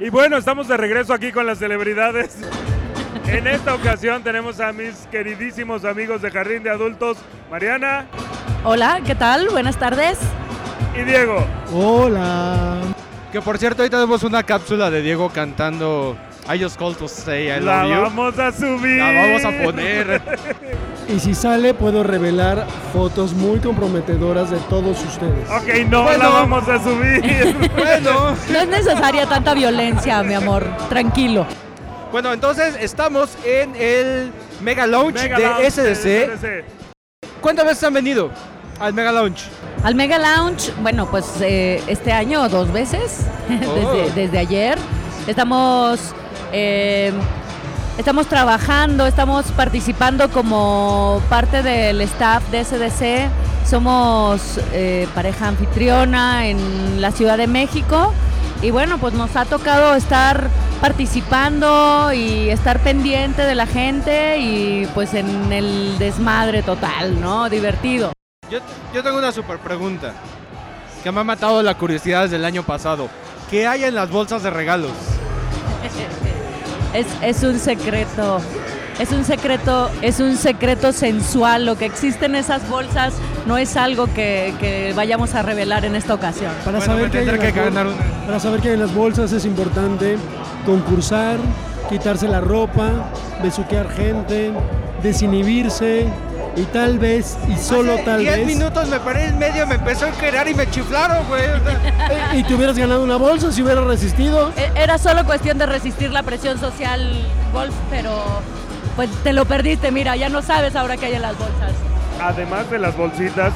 Y bueno, estamos de regreso aquí con las celebridades. En esta ocasión tenemos a mis queridísimos amigos de Jardín de Adultos, Mariana Hola, ¿qué tal? Buenas tardes. y Diego. Hola. Que por cierto, ahí tenemos una cápsula de Diego cantando I just called to say I La love you. vamos a subir. La vamos a poner. Y si sale, puedo revelar fotos muy comprometedoras de todos ustedes. Ok, no Bueno. la vamos a subir. bueno, No es necesaria tanta violencia, mi amor. Tranquilo. bueno, entonces estamos en el Mega Lounge Mega de Lounge SDC. SDC. ¿Cuántas veces han venido al Mega Lounge? Al Mega Lounge, bueno, pues eh, este año dos veces, Oh. desde, desde ayer. Estamos, eh, estamos trabajando, estamos participando como parte del staff de SDC. Somos eh, pareja anfitriona en la Ciudad de México. Y bueno, pues nos ha tocado estar participando y estar pendiente de la gente y pues en el desmadre total, ¿no? Divertido. Yo, yo tengo una super pregunta que me ha matado la curiosidad desde el año pasado. ¿Qué hay en las bolsas de regalos? Es, es un secreto. Es un secreto, es un secreto sensual. Lo que existe en esas bolsas no es algo que, que vayamos a revelar en esta ocasión. Para, Bueno, saber me qué hay en tendré las que bol- ganar una. para saber qué hay en las bolsas es importante concursar, quitarse la ropa, besuquear gente, desinhibirse y tal vez, y solo Hace tal 10 vez, minutos me paré en medio, me empezó a enquerar y me chiflaron, güey. O sea, eh, y te hubieras ganado una bolsa si hubieras resistido. E- Era solo cuestión de resistir la presión social, Wolf, pero pues te lo perdiste. Mira, ya no sabes ahora qué hay en las bolsas. Además de las bolsitas,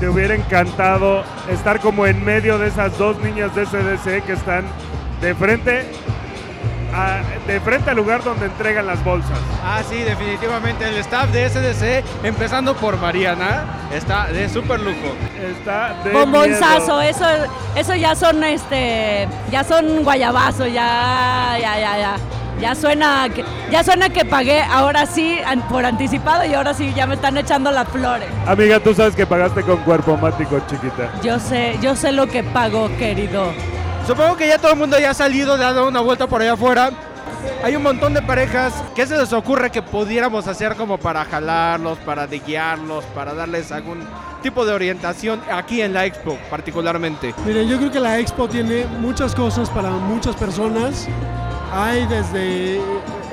te hubiera encantado estar como en medio de esas dos niñas de SDC que están de frente, a- de frente al lugar donde entregan las bolsas. Ah, sí, definitivamente. El staff de SDC, empezando por Mariana, está de súper lujo. Está de Bombonzazo, miedo. eso, eso ya son este, ya son guayabazo, ya, ya, ya, ya. Ya suena, que, ya suena que pagué ahora sí por anticipado y ahora sí ya me están echando las flores. Amiga, tú sabes que pagaste con cuerpo mático, chiquita. Yo sé, yo sé lo que pago, querido. Supongo que ya todo el mundo ya ha salido, dado una vuelta por allá afuera. Hay un montón de parejas. ¿Qué se les ocurre que pudiéramos hacer como para jalarlos, para guiarlos, para darles algún tipo de orientación aquí en la expo particularmente? Miren, yo creo que la expo tiene muchas cosas para muchas personas. Hay desde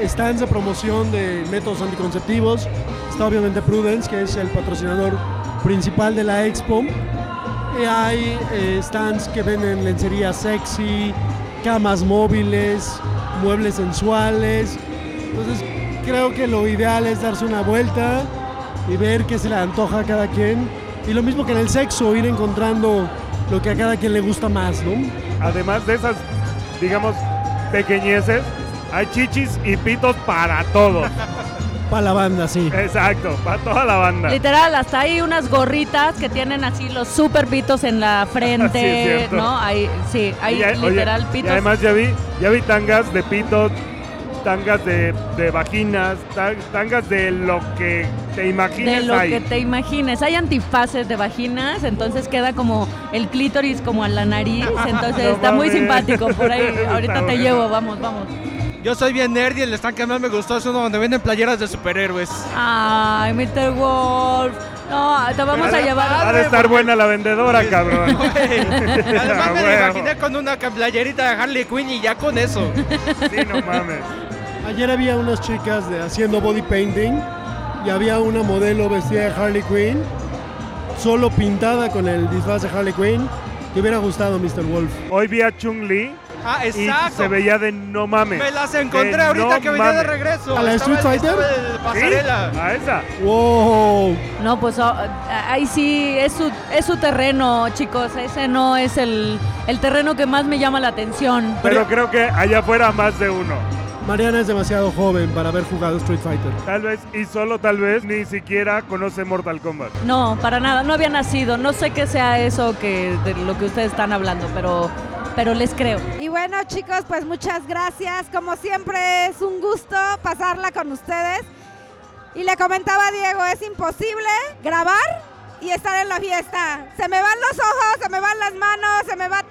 stands de promoción de métodos anticonceptivos. Está obviamente Prudence, que es el patrocinador principal de la expo. Hay eh, stands que venden lencería sexy, camas móviles, muebles sensuales. Entonces creo que lo ideal es darse una vuelta y ver qué se le antoja a cada quien. Y lo mismo que en el sexo, ir encontrando lo que a cada quien le gusta más, ¿no? Además de esas, digamos, pequeñeces, hay chichis y pitos para todos. Para la banda, sí. Exacto, para toda la banda. Literal, hasta hay unas gorritas que tienen así los super pitos en la Sí, frente. ¿no? Hay, sí, hay Y oye, literal y pitos. además ya vi, ya vi tangas de pitos, tangas de, de vaginas, ta- tangas de lo que te de imagines lo ahí. que te imagines. Hay antifaces de vaginas, entonces queda como el clítoris como a la nariz, entonces No está muy simpático por ahí. Está Ahorita te bueno. llevo, vamos, vamos. Yo soy bien nerd y el stand que más me gustó es uno donde venden playeras de superhéroes. Ay, Mr. Wolf. No, te vamos a Ha de llevar. estar buena la vendedora, cabrón. Además Ah, me lo huevo. imaginé con una playerita de Harley Quinn y ya con eso. Sí, no mames. Ayer había unas chicas de, haciendo body painting y había una modelo vestida de Harley Quinn, solo pintada con el disfraz de Harley Quinn. Te hubiera gustado, Mr. Wolf. Hoy vi a Chung Li Ah, y exacto. se veía de no mames. Me las encontré De ahorita no que venía de regreso. ¿A la Street Fighter? pasarela. A esa. ¡Wow! No, pues oh, ahí sí, es su, es su terreno, chicos. Ese no es el, el terreno que más me llama la atención. Pero creo que allá afuera más de uno. Mariana es demasiado joven para haber jugado Street Fighter. Tal vez, y solo tal vez, ni siquiera conoce Mortal Kombat. No, para nada, no había nacido. No sé qué sea eso que de lo que ustedes están hablando, pero, pero les creo. Y bueno chicos, pues muchas gracias. Como siempre es un gusto pasarla con ustedes. Y le comentaba a Diego, es imposible grabar y estar en la fiesta. Se me van los ojos, se me van las manos, se me va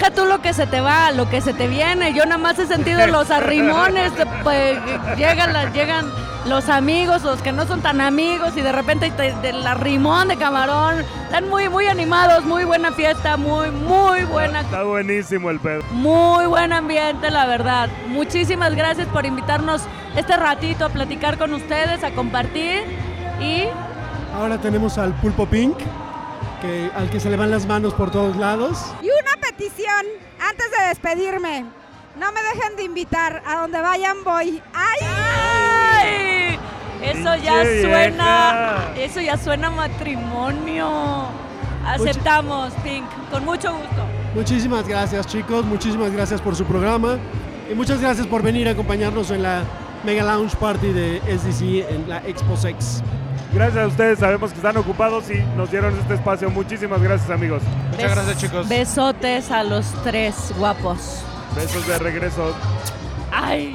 Deja tú lo que se te va, lo que se te viene. Yo nada más he sentido los arrimones, pues, llegan, las- llegan los amigos, los que no son tan amigos y de repente te- del arrimón de camarón. Están muy, muy animados, muy buena fiesta, muy, muy buena Está buenísimo el pedo. Muy buen ambiente, la verdad. Muchísimas gracias por invitarnos este ratito a platicar con ustedes, a compartir y Ahora tenemos al Pulpo Pink, que, al que se le van las manos por todos lados. y una petición antes de despedirme. No me dejen de invitar. A donde vayan voy. ¡Ay! ¡Ay! Eso ya suena, eso ya suena matrimonio. Aceptamos, Pink, con mucho gusto. Muchísimas gracias chicos, muchísimas gracias por su programa y muchas gracias por venir a acompañarnos en la Mega Lounge Party de SDC en la Expo Sex. Gracias a ustedes, sabemos que están ocupados y nos dieron este espacio. Muchísimas gracias, amigos. Muchas Bes- gracias, chicos. Besotes a los tres guapos. Besos de regreso. ¡Ay!